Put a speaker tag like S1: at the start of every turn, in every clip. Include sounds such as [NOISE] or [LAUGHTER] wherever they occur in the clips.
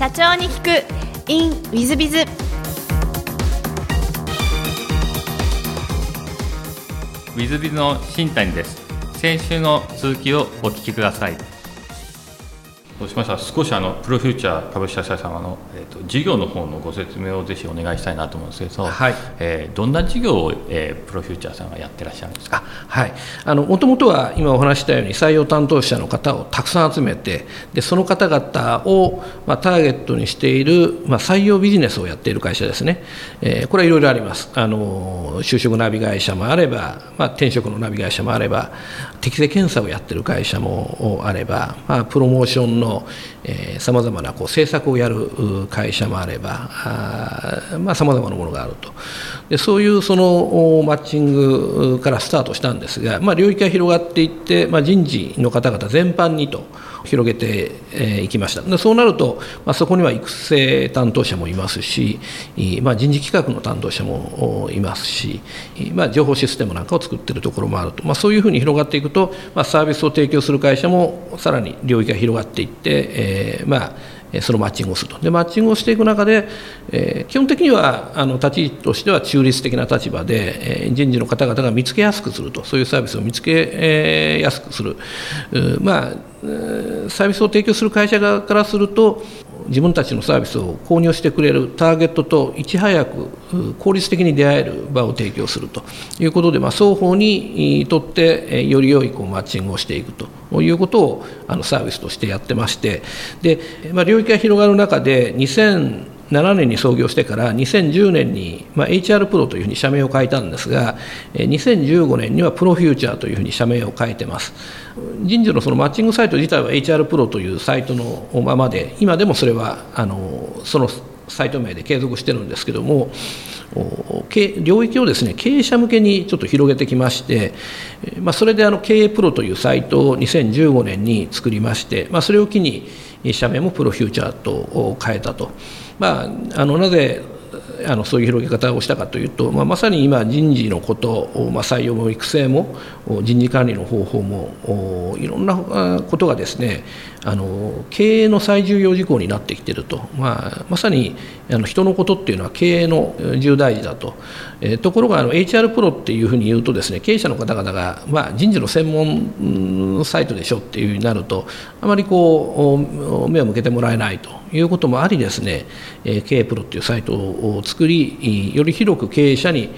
S1: 社長に聞く。In ウィズビズ
S2: ウィズビズの新谷です。先週の続きをお聞きください。そうしました？ら少しあのプロフューチャー株式会社様の、えーと、事業の方のご説明をぜひお願いしたいなと思うんですけど、はい。えー、どんな事業を、えー、プロフューチャーさんがやってらっしゃるんですか？
S3: はい。もともとは今お話したように採用担当者の方をたくさん集めてでその方々を、まあ、ターゲットにしている、まあ、採用ビジネスをやっている会社ですね、えー、これはいろいろあります。あの就職ナビ会社もあれば、まあ、転職のナビ会社もあれば適正検査をやってる会社もあれば、まあ、プロモーションのさまざまなこう政策をやる会社もあればさまざ、まなものがあると。でそういうそのマッチングからスタートしたんですが、まあ、領域が広がっていって、まあ、人事の方々全般にと。広げていきましたでそうなると、まあ、そこには育成担当者もいますし、まあ、人事企画の担当者もいますし、まあ、情報システムなんかを作っているところもあると、まあ、そういうふうに広がっていくと、まあ、サービスを提供する会社もさらに領域が広がっていって、えー、まあそのマッチングをすると。でマッチングをしていく中で、えー、基本的にはあの立ち位置としては中立的な立場で、えー、人事の方々が見つけやすくすると。そういうサービスを見つけやすくする、まあ、サービスを提供する会社側からすると自分たちのサービスを購入してくれるターゲットといち早く効率的に出会える場を提供するということで、まあ、双方にとってより良いこうマッチングをしていくということをあのサービスとしてやってましてで、まあ、領域が広がる中で2000 7年に創業してから2010年に、まあ、HR プロというふうに社名を変えたんですが2015年にはプロフューチャーというふうに社名を変えてます人事のそのマッチングサイト自体は HR プロというサイトのままで今でもそれはあのそのサイト名で継続してるんですけども領域をですね経営者向けにちょっと広げてきまして、まあ、それであの経営プロというサイトを2015年に作りまして、まあ、それを機に社名もプロフューチャーと変えたと。まあ、あのなぜあのそういう広げ方をしたかというと、まあ、まさに今人事のこと、まあ、採用も育成も人事管理の方法もいろんなことがですねあの経営の最重要事項になってきていると、まあ、まさにあの人のことっていうのは経営の重大事だと、えー、ところがあの HR プロっていうふうに言うとですね経営者の方々が、まあ、人事の専門サイトでしょっていうふうになるとあまりこう目を向けてもらえないと。いうこともありですね。経営プロっていうサイトを作りより広く経営者に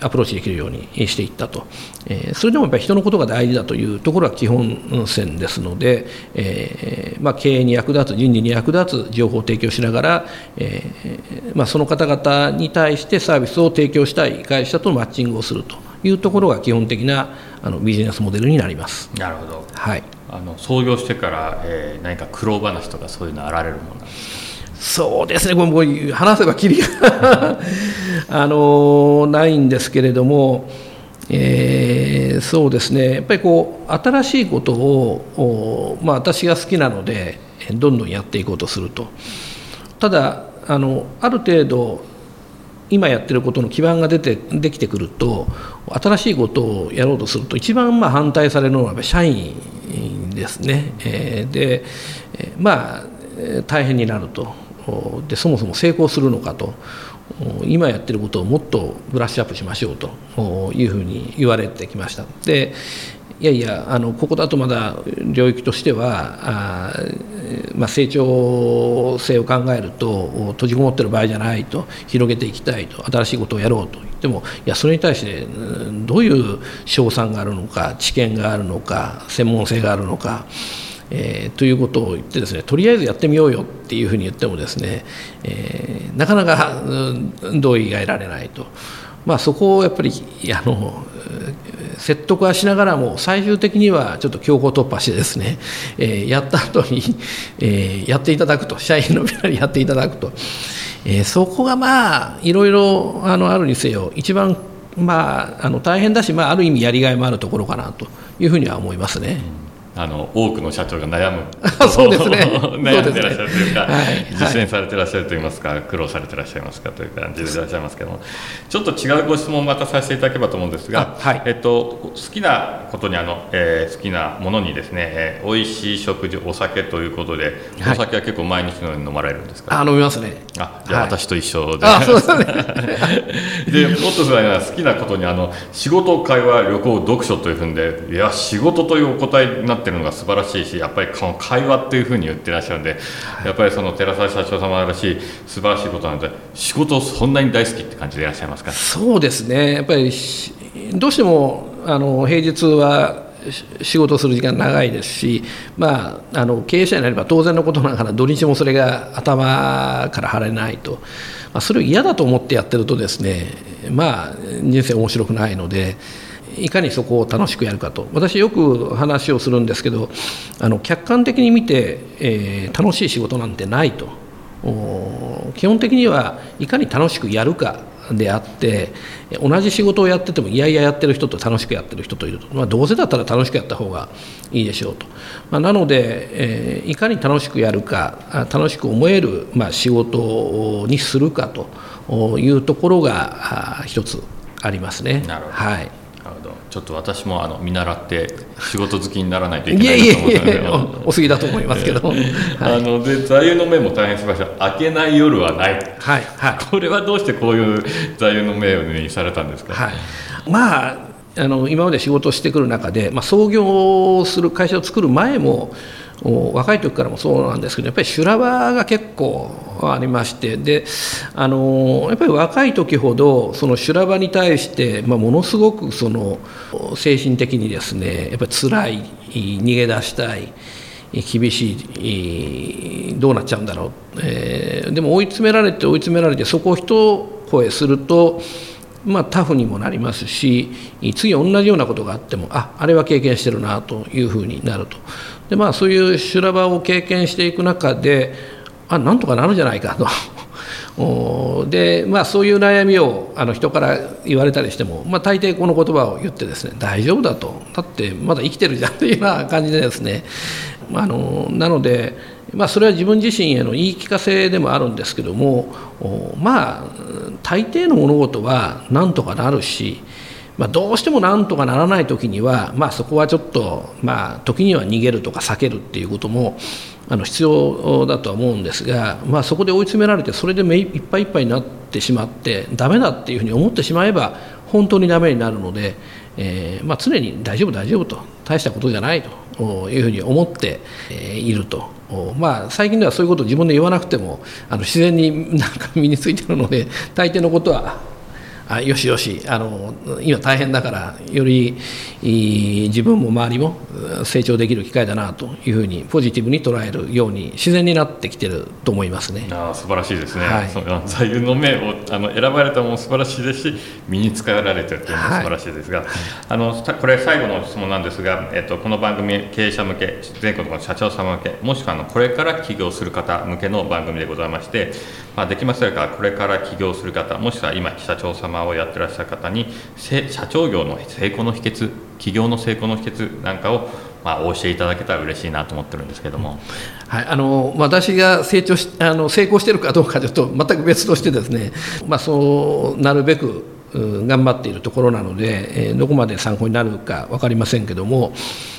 S3: アプローチできるようにしていったと、それでもやっぱり人のことが大事だというところが基本線ですので、えま、経営に役立つ、人事に役立つ情報を提供しながら、えま、その方々に対してサービスを提供したい会社とマッチングをすると。いうところが基本的なあのビジネスモデルになります。
S2: なるほど、
S3: はい、
S2: あの創業してから、えー、何か苦労話とかそういうのあられるものなんですか？
S3: そうですね、これ話せばきりが [LAUGHS] あのないんですけれども、えー、そうですね、やっぱりこう新しいことを、まあ、私が好きなので、どんどんやっていこうとすると。ただあのある程度今やってることの基盤が出てできてくると新しいことをやろうとすると一番まあ反対されるのは社員ですね、えー、でまあ大変になると。でそもそも成功するのかと。今やってることをもっとブラッシュアップしましょうと。いうふうに言われてきました。でいやいやあのここだとまだ領域としてはあ、まあ、成長性を考えると閉じこもってる場合じゃないと広げていきたいと新しいことをやろうと言ってもいやそれに対してどういう賞賛があるのか知見があるのか専門性があるのか。えー、ということを言ってですねとりあえずやってみようよっていうふうに言ってもですね、えー、なかなか同意が得られないと、まあ、そこをやっぱりあの説得はしながらも最終的にはちょっと強行突破してですね、えー、やった後に、えー、やっていただくと社員の皆にやっていただくと、えー、そこがまあいろいろあのあるにせよ一番まあ、あの大変だし、まあ、ある意味やりがいもあるところかなというふうには思いますね。
S2: あの多くの社長が悩む。[LAUGHS]
S3: そうですね。[LAUGHS]
S2: 悩んでらっしゃるというか、
S3: はいはい。
S2: 実践されてらっしゃるといいますか苦労されてらっしゃいますかという感じでいらっしゃいますけども。ちょっと違うご質問をまたさせていただければと思うんですが、
S3: あはい。
S2: えっと、好きなことにあの、えー好きなものにですね、えー美味しい食事お酒ということで、
S3: はい。
S2: お酒は結構毎日のように飲まれるんですか？
S3: あ飲みますね。
S2: あじゃ私と一緒で、
S3: あそうですね。[LAUGHS]
S2: でもっとすごいのは好きなことにあの仕事会話旅行読書というふうにでいや仕事というお答えになってるのが素晴らしいしやっぱりこの会話っていうふうに言ってらっしゃるんでやっぱりその寺澤社長様らしい素晴らしいことなので仕事そんなに大好きって感じでいらっしゃいますか？
S3: そうですね。やっぱりしどうしてもあの平日はし仕事する時間長いですし、まあ、あの経営者になれば当然のことながら土日もそれが頭から晴れないと、まあ、それを嫌だと思ってやってるとですね、まあ、人生面白くないのでいかにそこを楽しくやるかと。私よく話をするんですけどあの客観的に見て、えー楽しい仕事なんてないと。お基本的にはいかに楽しくやるかであって同じ仕事をやっててもいやいややってる人と楽しくやってる人といると、まあ、どうせだったら楽しくやった方がいいでしょうと、まあ、なので、えーいかに楽しくやるかあ楽しく思える、まあ、仕事にするかというところがあ一つありますね。
S2: なるほど。
S3: はい
S2: ちょっと私もあの見習って仕事好きにならないといけないなと思うん
S3: えいえ
S2: ですけど
S3: おお過ぎだと思いますけど、はい。
S2: あので座右の銘も大変素晴らしい明けない夜はない。
S3: はいはい。
S2: これはどうしてこういう座右の銘にされたんですか、
S3: はい、まああの今まで仕事をしてくる中で、まあ、創業する会社を作る前もお若い時からもそうなんですけどやっぱり修羅場が結構ありましてであのやっぱり若い時ほどその修羅場に対して、まあ、ものすごくその精神的にですねやっぱり辛い逃げ出したい厳しいどうなっちゃうんだろう、えーでも追い詰められて追い詰められてそこを一声するとまあ、タフにもなりますし次同じようなことがあってもああれは経験してるなというふうになると。で、まあ、そういう修羅場を経験していく中であなんとかなるんじゃないかと。[LAUGHS] でまあ、そういう悩みをあの人から言われたりしても、まあ、大抵この言葉を言ってですね大丈夫だとだってまだ生きてるじゃんというような感じでですねあのなので、まあ、それは自分自身への言い聞かせでもあるんですけどもまあ大抵の物事はなんとかなるし、まあ、どうしてもなんとかならない時には、まあ、そこはちょっと、まあ、時には逃げるとか避けるっていうこともあの必要だとは思うんですが、まあ、そこで追い詰められてそれで目いっぱいいっぱいになってしまってダメだっていうふうに思ってしまえば本当にダメになるので、えーまあ、常に大丈夫大丈夫と大したことじゃないというふうに思っていると。まあ、最近ではそういうことを自分で言わなくてもあの自然になんか身についてるので大抵のことはあよしよし。あの今大変だからよりいい自分も周りもうん成長できる機会だなというふうにポジティブに捉えるように自然になってきてると思いますね。
S2: あー素晴らしいですね、
S3: はい。
S2: その座右の銘をあの選ばれたものも素晴らしいですし身につけられてるというのも素晴らしいですが、あのさこれ最後の質問なんですが、えっと、この番組経営者向け全国の社長様向けもしくはあのこれから起業する方向けの番組でございまして、まあ、できましょうかこれから起業する方もしくは今社長様をやってらっしゃる方に社長業の成功の秘訣起業の成功の秘訣なんかを、まあ、お教えいただけたら嬉しいなと思ってるんですけども。
S3: はい、あの私が成長しあの成功してるかどうかというと全く別としてですね、まあ、そうなるべく頑張っているところなので、えどこまで参考になるか分かりませんけども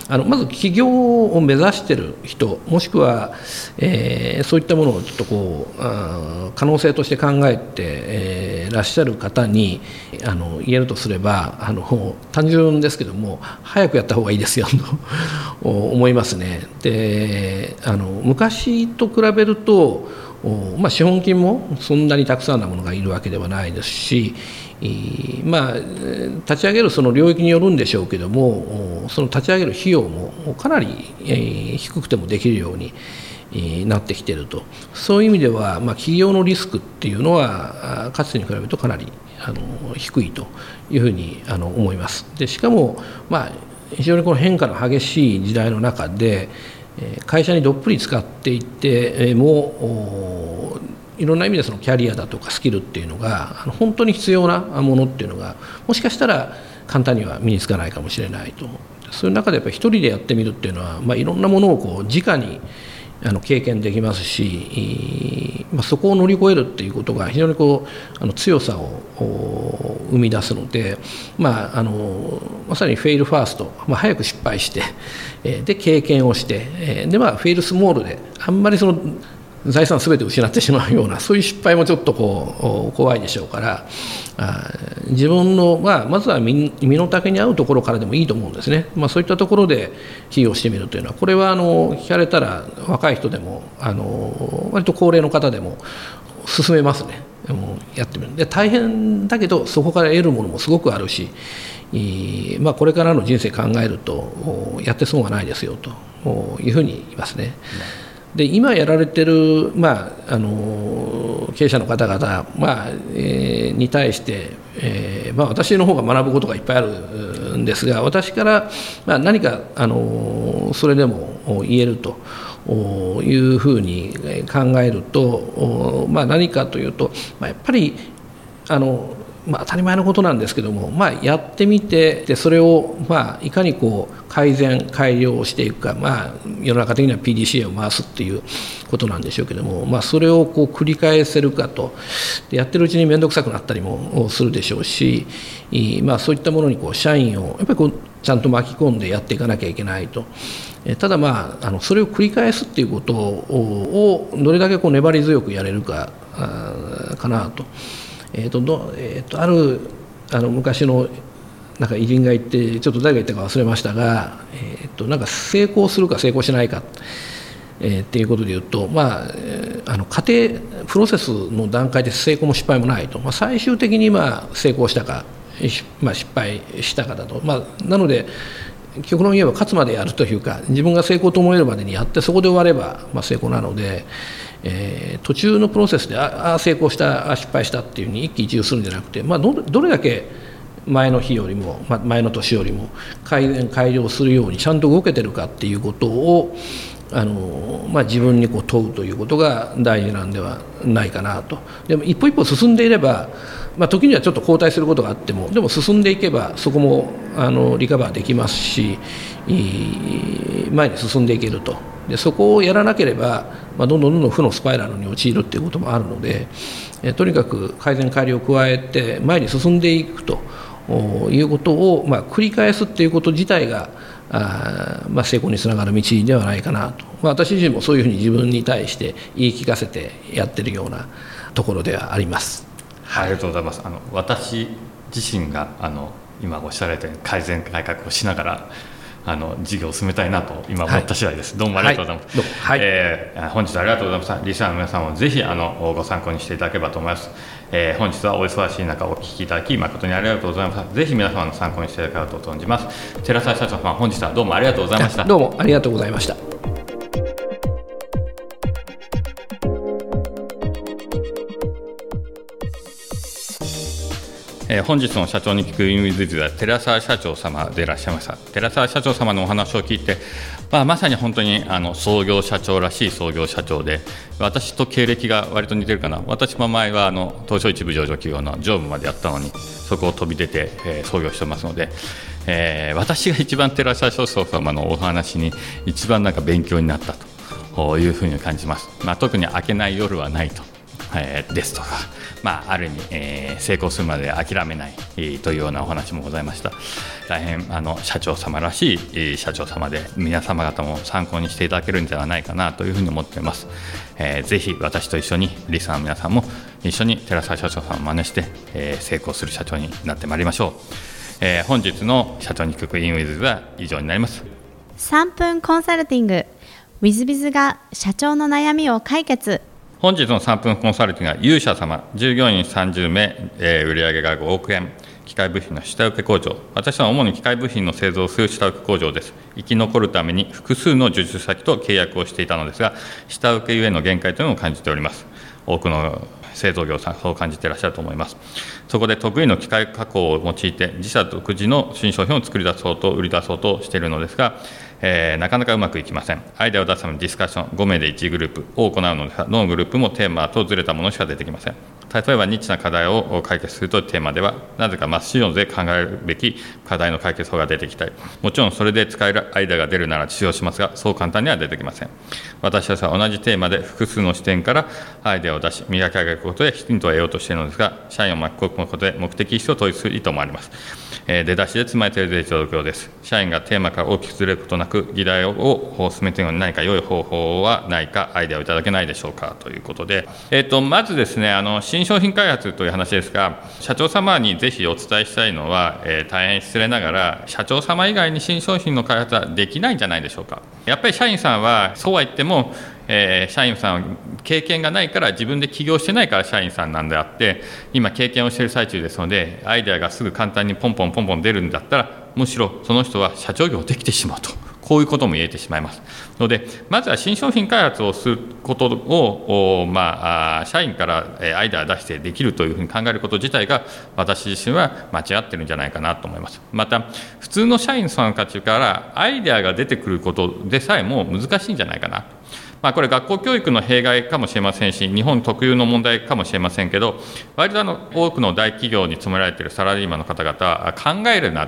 S3: あのまず起業を目指している人もしくは、えーそういったものをちょっとこうあ可能性として考えて、えーらっしゃる方にあの言えるとすればあの単純ですけども早くやった方がいいですよと思いますね。であの昔と比べるとまあ、資本金もそんなにたくさんなものがいるわけではないですし、まあ、立ち上げるその領域によるんでしょうけどもその立ち上げる費用もかなり、低くてもできるように、なってきているとそういう意味では、まあ、企業のリスクっていうのはかつてに比べるとかなりあの低いというふうにあの思います。でしかも、まあ、非常にこの変化の激しい時代の中で会社にどっぷり使っていってもいろんな意味でそのキャリアだとかスキルっていうのが本当に必要なものっていうのがもしかしたら簡単には身につかないかもしれないとそういう中でやっぱり一人でやってみるっていうのは、まあ、いろんなものをこう直にあの経験できますし、まあ、そこを乗り越えるっていうことが非常にこうあの強さを生み出すので、まあ、あのまさにフェイルファースト、まあ、早く失敗してで経験をしてで、まあ、フェイルスモールであんまりその財産すべて失ってしまうような [LAUGHS] そういう失敗もちょっとこう怖いでしょうから自分の、まあ、まずは身の丈に合うところからでもいいと思うんですね、まあ、そういったところで起業してみるというのはこれはあの聞かれたら若い人でもあの割と高齢の方でも進めますね。もやってみる。で大変だけどそこから得るものもすごくあるし、まあ、これからの人生考えるとやって損はないですよというふうに言いますね。で今やられてる、まあ、あの経営者の方々、まあえー、に対して、えーまあ、私の方が学ぶことがいっぱいあるんですが私から、まあ、何かあのそれでも言えると。いうふうに考えると、まあ、何かというと、まあ、やっぱりあのまあ、当たり前のことなんですけども、まあ、やってみてでそれを、まあ、いかにこう改善改良をしていくか、まあ、世の中的には PDCA を回すっていうことなんでしょうけども、まあ、それをこう繰り返せるかとでやってるうちに面倒くさくなったりもするでしょうし、まあ、そういったものにこう社員をやっぱりこうちゃんと巻き込んでやっていかなきゃいけないと。ただまあ、あのそれを繰り返すっていうことをどれだけこう粘り強くやれるかかなと。えーとどえーと、あるあの昔のなんか偉人が言ってちょっと誰が言ったか忘れましたが、えーと、なんか成功するか成功しないか、えー、っていうことで言うと、まあ、あの家庭プロセスの段階で成功も失敗もないと、まあ、最終的にまあ成功したか、まあ、失敗したかだと、まあ、なので極論言えば勝つまでやるというか自分が成功と思えるまでにやってそこで終われば、まあ、成功なので。えー、途中のプロセスでああ成功したあ失敗したっていうふうに一喜一憂するんじゃなくて、まあ、どどれだけ前の日よりも、まあ、前の年よりも改善改良するようにちゃんと動けてるかっていうことをあの、まあ、自分にこう問うということが大事なんではないかなと。でも一歩一歩進んでいれば、まあ、時にはちょっと後退することがあってもでも進んでいけばそこもあのリカバーできますし前に進んでいけると。でそこをやらなければ、まあ、どんどんどんどん負のスパイラルに陥るっていうこともあるのでえとにかく改善改良を加えて前に進んでいくということを、まあ、繰り返すっていうこと自体があ、まあ、成功につながる道ではないかなと、まあ、私自身もそういうふうに自分に対して言い聞かせてやってるようなところではあります。
S2: はい、ありがとうございます。あの私自身があの今おっしゃられたように改善改革をしながらあの事業を進めたいなと今思った次第です、はい、どうもありがとうございます、はい、えー、本日はありがとうございましたリスナーの皆さんもぜひあのご参考にしていただければと思います、えー、本日はお忙しい中お聞きいただき誠にありがとうございましたぜひ皆様の参考にしていただければと存じます。寺澤社長さん本日はどうもありがとうございました。
S3: どうもありがとうございました
S2: えー、本日の社長に聞くインウィズズは寺澤社長様でいらっしゃいました。寺澤社長様のお話を聞いて、まあ、まさに本当にあの創業社長らしい創業社長で私と経歴が割と似てるかな。私も前はあの東証一部上場企業の常務までやったのにそこを飛び出て、えー、創業してますので、えー、私が一番寺澤社長様のお話に一番なんか勉強になったというふうに感じます、まあ、特に明けない夜はないと、えー、ですとかまあ、ある意味、えー、成功するまで諦めない、えー、というようなお話もございました。大変あの社長様らしい、えー、社長様で皆様方も参考にしていただけるんではないかなというふうに思っています、えー、ぜひ私と一緒にリスナーの皆さんも一緒に寺澤社長さんを真似して、えー、成功する社長になってまいりましょう、えー、本日の社長に聞くインウィズは以上になります。
S1: 3分コンサルティング。w i z b i z が社長の悩みを解決。
S2: 本日の3分コンサルティングは勇者様、従業員30名、えー、売上が5億円、機械部品の下請け工場、私は主に機械部品の製造をする下請け工場です。生き残るために複数の受注先と契約をしていたのですが、下請けゆえの限界というのを感じております。多くの製造業さん、そう感じていらっしゃると思います。そこで得意の機械加工を用いて、自社独自の新商品を作り出そうと、売り出そうとしているのですが、えー、なかなかうまくいきません。アイデアを出すためのディスカッション、5名で1グループを行うのですが、どのグループもテーマとずれたものしか出てきません。例えばニッチな課題を解決するというテーマではなぜか真っ白で考えるべき課題の解決法が出てきたりもちろんそれで使えるアイデアが出るなら使用しますがそう簡単には出てきません。私たちは同じテーマで複数の視点からアイデアを出し磨き上げることでヒントを得ようとしているのですが社員を巻き込むことで目的意識を統一する意図もあります。え出だしで詰まれている状況です。社員がテーマから大きくずれることなく、議題を進めているのに何か良い方法はないか、アイデアをいただけないでしょうかということで、えーと、まずですねあの、新新商品開発という話ですが、社長様にぜひお伝えしたいのは、えー、大変失礼ながら、社長様以外に新商品の開発はできないんじゃないでしょうか。やっぱり社員さんは、そうは言っても、えー、社員さん経験がないから自分で起業してないから社員さんなんであって今経験をしている最中ですのでアイデアがすぐ簡単にポンポンポンポン出るんだったらむしろその人は社長業できてしまうとこういうことも言えてしまいます。のでまずは新商品開発をすることを、まあ、社員からアイデアを出してできるというふうに考えること自体が私自身は間違ってるんじゃないかなと思います。また普通の社員さんたちからアイデアが出てくることでさえも難しいんじゃないかな。まあ、これ学校教育の弊害かもしれませんし日本特有の問題かもしれませんけど割とあの多くの大企業に勤められているサラリーマンの方々は考えるな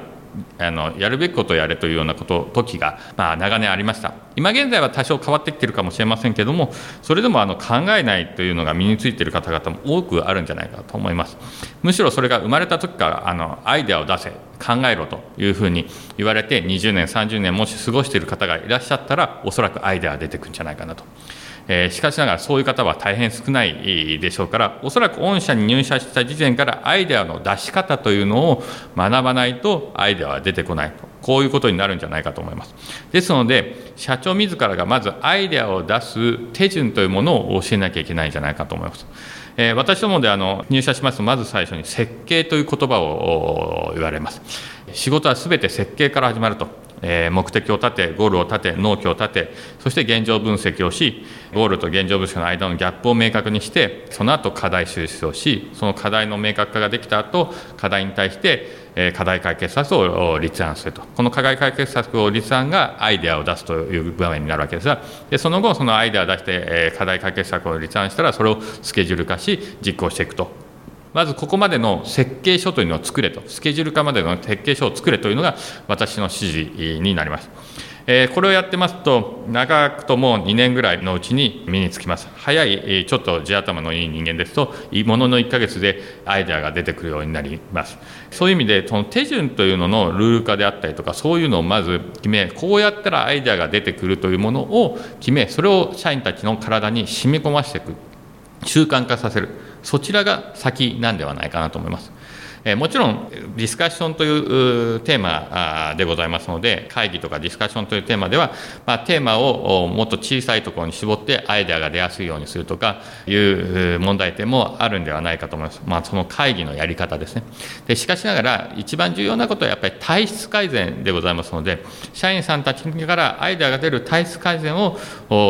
S2: あのやるべきことをやれというようなこと時が、まあ、長年ありました。今現在は多少変わってきてるかもしれませんけれどもそれでもあの考えないというのが身についている方々も多くあるんじゃないかと思います。むしろそれが生まれた時からあのアイデアを出せ考えろというふうに言われて20年30年もし過ごしている方がいらっしゃったらおそらくアイデアが出てくるんじゃないかなと。え、しかしながらそういう方は大変少ないでしょうからおそらく御社に入社した時点からアイデアの出し方というのを学ばないとアイデアは出てこないと。こういうことになるんじゃないかと思います。ですので社長自らがまずアイデアを出す手順というものを教えなきゃいけないんじゃないかと思います。え、私どもであの入社しますとまず最初に設計という言葉を言われます。仕事はすべて設計から始まると。え目的を立てゴールを立て納期を立てそして現状分析をしゴールと現状分析の間のギャップを明確にしてその後課題収集をしその課題の明確化ができた後課題に対して課題解決策を立案すると。この課題解決策を立案がアイデアを出すという場面になるわけですがでその後そのアイデアを出して課題解決策を立案したらそれをスケジュール化し実行していくと。まずここまでの設計書というのを作れと、スケジュール化までの設計書を作れというのが私の指示になります。えこれをやってますと、長くとも2年ぐらいのうちに身につきます。早い、ちょっと地頭のいい人間ですと、ものの1ヶ月でアイデアが出てくるようになります。そういう意味で、その手順というののルール化であったりとか、そういうのをまず決め、こうやったらアイデアが出てくるというものを決め、それを社員たちの体に染み込ませていく、習慣化させる。そちらが先なんではないかなと思います。えもちろんディスカッションというテーマでございますので会議とかディスカッションというテーマでは、まあ、テーマをもっと小さいところに絞ってアイデアが出やすいようにするとかいう問題点もあるんではないかと思います、まあ、その会議のやり方ですね。でしかしながら一番重要なことはやっぱり体質改善でございますので社員さんたちからアイデアが出る体質改善を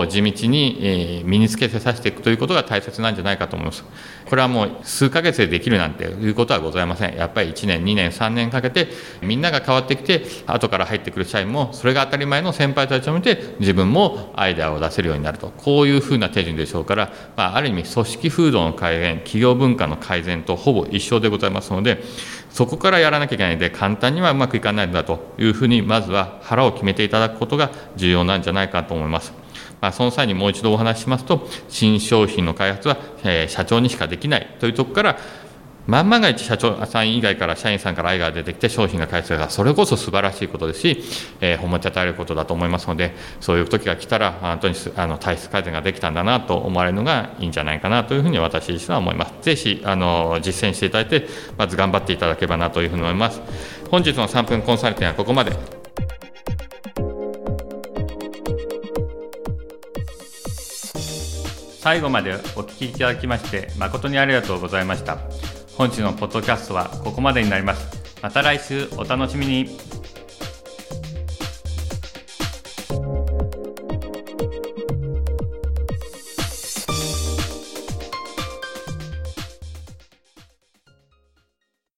S2: 地道に身につけてさせていくということが大切なんじゃないかと思います。これはもう数ヶ月でできるなんていうことはございません。やっぱり1年2年3年かけてみんなが変わってきて後から入ってくる社員もそれが当たり前の先輩たちを見て自分もアイデアを出せるようになるとこういうふうな手順でしょうから、まあ、ある意味組織風土の改善企業文化の改善とほぼ一緒でございますのでそこからやらなきゃいけないので簡単にはうまくいかないんだというふうにまずは腹を決めていただくことが重要なんじゃないかと思います。まあ、その際にもう一度お話ししますと、新商品の開発は、え、社長にしかできないというところから、万万が一社長さん以外から社員さんから愛が出てきて商品が開発されたそれこそ素晴らしいことですし、えー、褒めたたえることだと思いますのでそういう時が来たら本当にあの体質改善ができたんだなと思われるのがいいんじゃないかなというふうに私自身は思います。ぜひあの実践していただいてまず頑張っていただければなというふうに思います。本日の3分コンサルティングはここまで。最後までお聞きいただきまして誠にありがとうございました。本日のポッドキャストはここまでになります。また来週お楽しみに。